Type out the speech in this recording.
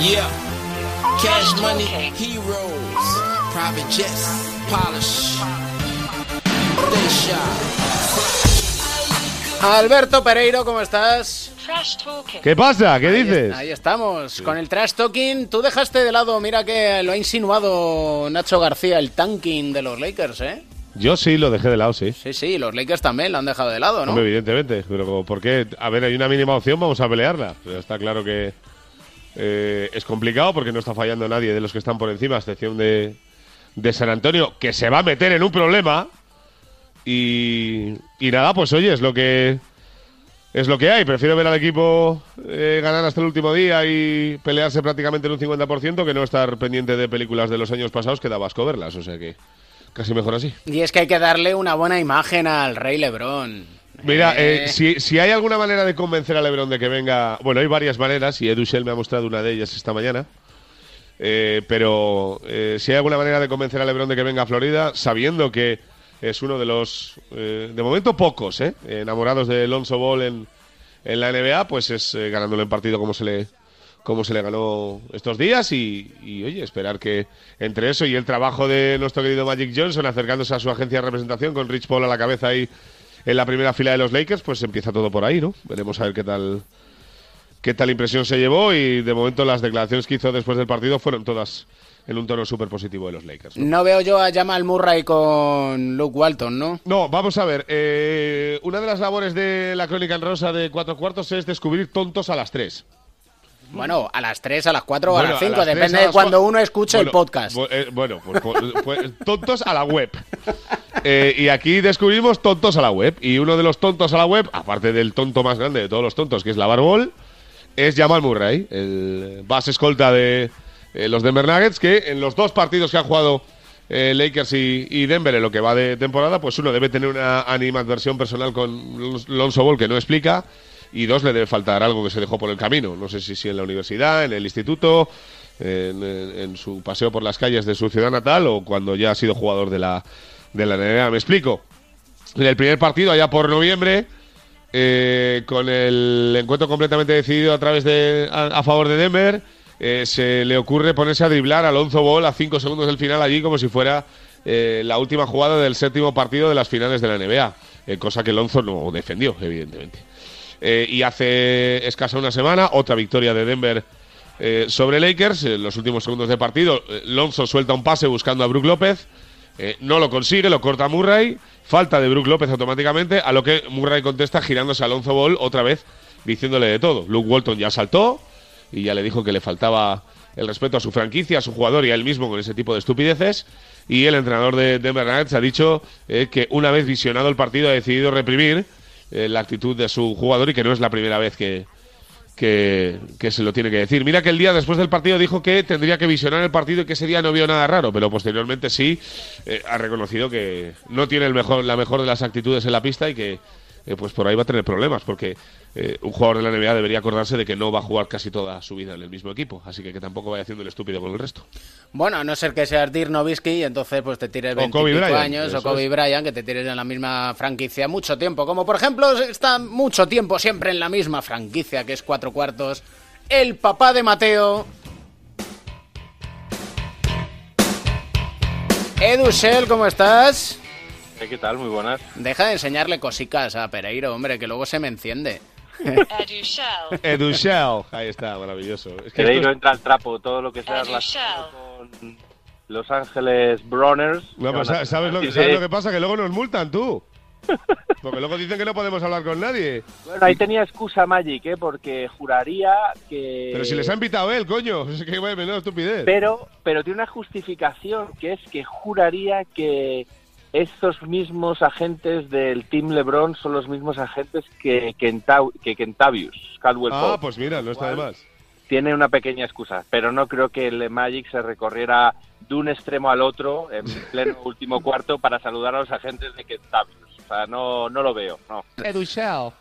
Yeah. Cash money, heroes, private jets, polish. They shot. Alberto Pereiro, ¿cómo estás? Trash talking. ¿Qué pasa? ¿Qué dices? Ahí estamos, con el trash talking. Tú dejaste de lado, mira que lo ha insinuado Nacho García, el tanking de los Lakers, ¿eh? Yo sí lo dejé de lado, sí. Sí, sí, los Lakers también lo han dejado de lado, ¿no? Hombre, evidentemente. Pero ¿por qué? A ver, hay una mínima opción, vamos a pelearla. Pero está claro que eh, es complicado porque no está fallando nadie de los que están por encima, a excepción de, de San Antonio, que se va a meter en un problema. Y, y nada, pues oye, es lo que es lo que hay. Prefiero ver al equipo eh, ganar hasta el último día y pelearse prácticamente en un 50% que no estar pendiente de películas de los años pasados que daba asco. O sea que casi mejor así. Y es que hay que darle una buena imagen al Rey Lebron. Mira, Eh, eh, si, si hay alguna manera de convencer a LeBron de que venga, bueno, hay varias maneras y Edu Shell me ha mostrado una de ellas esta mañana. Eh, pero eh, si hay alguna manera de convencer a LeBron de que venga a Florida, sabiendo que es uno de los, eh, de momento pocos, eh, enamorados de Alonso Ball en, en la NBA, pues es ganándole en partido como se le como se le ganó estos días y, y, oye, esperar que entre eso y el trabajo de nuestro querido Magic Johnson acercándose a su agencia de representación con Rich Paul a la cabeza ahí en la primera fila de los Lakers, pues empieza todo por ahí, ¿no? Veremos a ver qué tal qué tal impresión se llevó y de momento las declaraciones que hizo después del partido fueron todas en un tono súper positivo de los Lakers. ¿no? No veo yo a Jamal Murray con Luke Walton, ¿no? No, vamos a ver. eh, una de las labores de la Crónica en Rosa de Cuatro Cuartos es descubrir tontos a las tres. Bueno, a las 3, a las 4 o a Bueno, las a 5, las tres, depende de cuando cua- uno escuche el podcast. eh, bueno, pues, pues- pues, tontos a la web. Eh, y aquí descubrimos tontos a la web. Y uno de los tontos a la web, aparte del tonto más grande de todos los tontos, que es la Barbol, es Jamal Murray, el base escolta de eh, los Denver Nuggets, que en los dos partidos que han jugado eh, Lakers y, Denver en lo que va de temporada, pues uno debe tener una animadversión personal con Lonzo Ball que no explica y dos le debe faltar algo que se dejó por el camino. No sé si, si en la universidad, en el instituto, en- en su paseo por las calles de su ciudad natal o cuando ya ha sido jugador de la, de la NBA. Me explico. En el primer partido, allá por noviembre, eh, con el encuentro completamente decidido a través de a, favor de Denver, eh, se le ocurre ponerse a driblar a Alonso Ball a cinco segundos del final allí como si fuera eh, la última jugada del séptimo partido de las finales de la NBA, cosa que Alonso no defendió, evidentemente. Y hace escasa una semana, otra victoria de Denver sobre Lakers. En los últimos segundos de partido, Lonzo suelta un pase buscando a Brook López. Eh, no lo consigue, lo corta Murray. Falta de Brook López automáticamente, a lo que Murray contesta girándose a Alonso Ball otra vez, diciéndole de todo. Luke Walton ya saltó y ya le dijo que le faltaba el respeto a su franquicia, a su jugador y a él mismo con ese tipo de estupideces. Y el entrenador de Denver Nuggets ha dicho eh, que una vez visionado el partido ha decidido reprimir eh, la actitud de su jugador y que no es la primera vez que, que, que se lo tiene que decir. Mira que el día después del partido dijo que tendría que visionar el partido y que ese día no vio nada raro, pero posteriormente sí eh, ha reconocido que no tiene el mejor, la mejor de las actitudes en la pista y que eh, pues por ahí va a tener problemas, porque eh, un jugador de la NBA debería acordarse de que no va a jugar casi toda su vida en el mismo equipo, así que que tampoco vaya haciendo el estúpido con el resto. Bueno, a no ser que seas Dirk Nowitzki y entonces pues te tires O 20 Kobe Bryant, años eso o Kobe. Bryant, que te tires en la misma franquicia mucho tiempo. Como por ejemplo está mucho tiempo siempre en la misma franquicia, que es cuatro cuartos. El papá de Mateo. Edu Shell, ¿cómo estás? Eh, ¿Qué tal? Muy buenas. Deja de enseñarle cosicas a Pereiro, hombre, que luego se me enciende. Edu Shell. Edu Shell, ahí está, maravilloso. Es que no es- entra al trapo todo lo que sea relacionado con Los Ángeles Broners. No, pero sa- ¿sabes, lo, que- ¿sabes lo que pasa? Que luego nos multan, tú. Porque luego dicen que no podemos hablar con nadie. Bueno, ahí tenía excusa Magic, ¿eh? Porque juraría que... Pero si les ha invitado él, coño. Es que menuda estupidez. Pero, pero tiene una justificación que es que juraría que estos mismos agentes del Team LeBron son los mismos agentes que, Kentavius, Caldwell Ah, pues mira, no está de más. Tiene una pequeña excusa, pero no creo que el Magic se recorriera de un extremo al otro en pleno último cuarto para saludar a los agentes de Kentavius. O sea, no, no lo veo, no. Edu Shell.